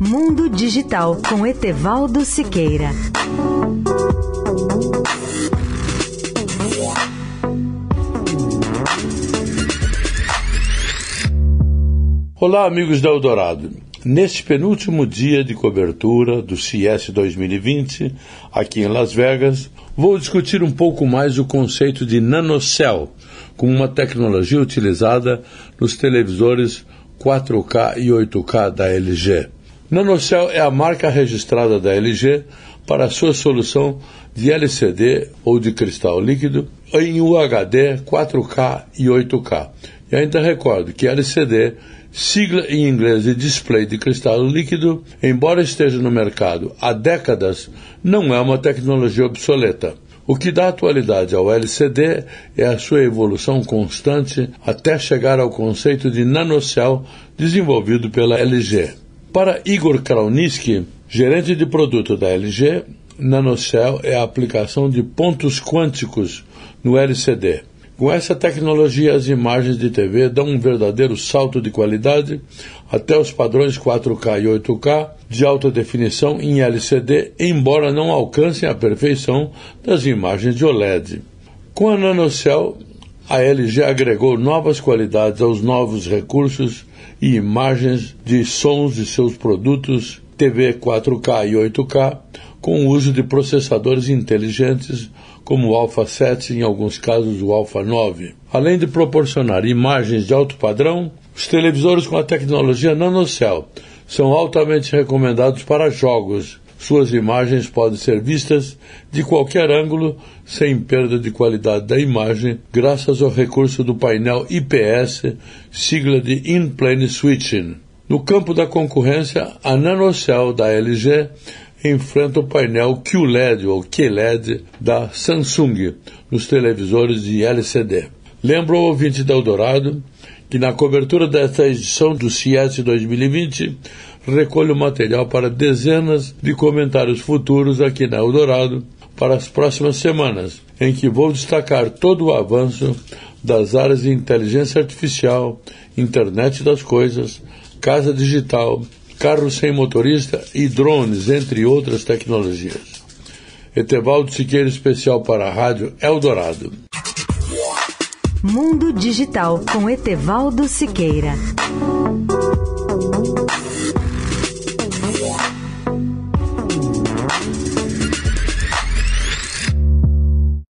Mundo Digital com Etevaldo Siqueira. Olá, amigos da Eldorado. Neste penúltimo dia de cobertura do CES 2020, aqui em Las Vegas, vou discutir um pouco mais o conceito de nanocell, como uma tecnologia utilizada nos televisores 4K e 8K da LG. Nanocell é a marca registrada da LG para sua solução de LCD ou de cristal líquido em UHD 4K e 8K. E ainda recordo que LCD, sigla em inglês de display de cristal líquido, embora esteja no mercado há décadas, não é uma tecnologia obsoleta. O que dá atualidade ao LCD é a sua evolução constante até chegar ao conceito de nanocell desenvolvido pela LG. Para Igor Krauniski, gerente de produto da LG, NanoCell é a aplicação de pontos quânticos no LCD. Com essa tecnologia, as imagens de TV dão um verdadeiro salto de qualidade até os padrões 4K e 8K de alta definição em LCD, embora não alcancem a perfeição das imagens de OLED. Com a NanoCell, a LG agregou novas qualidades aos novos recursos e imagens de sons de seus produtos TV 4K e 8K com o uso de processadores inteligentes como o Alpha 7 e em alguns casos o Alpha 9. Além de proporcionar imagens de alto padrão, os televisores com a tecnologia NanoCell são altamente recomendados para jogos suas imagens podem ser vistas de qualquer ângulo sem perda de qualidade da imagem, graças ao recurso do painel IPS, sigla de In-Plane Switching. No campo da concorrência, a NanoCell da LG enfrenta o painel QLED ou QLED da Samsung nos televisores de LCD. Lembro ao ouvinte da Eldorado que na cobertura desta edição do CIES 2020 recolho material para dezenas de comentários futuros aqui na Eldorado para as próximas semanas, em que vou destacar todo o avanço das áreas de inteligência artificial, internet das coisas, casa digital, carros sem motorista e drones, entre outras tecnologias. Etevaldo Siqueira, especial para a Rádio Eldorado. Mundo Digital com Etevaldo Siqueira.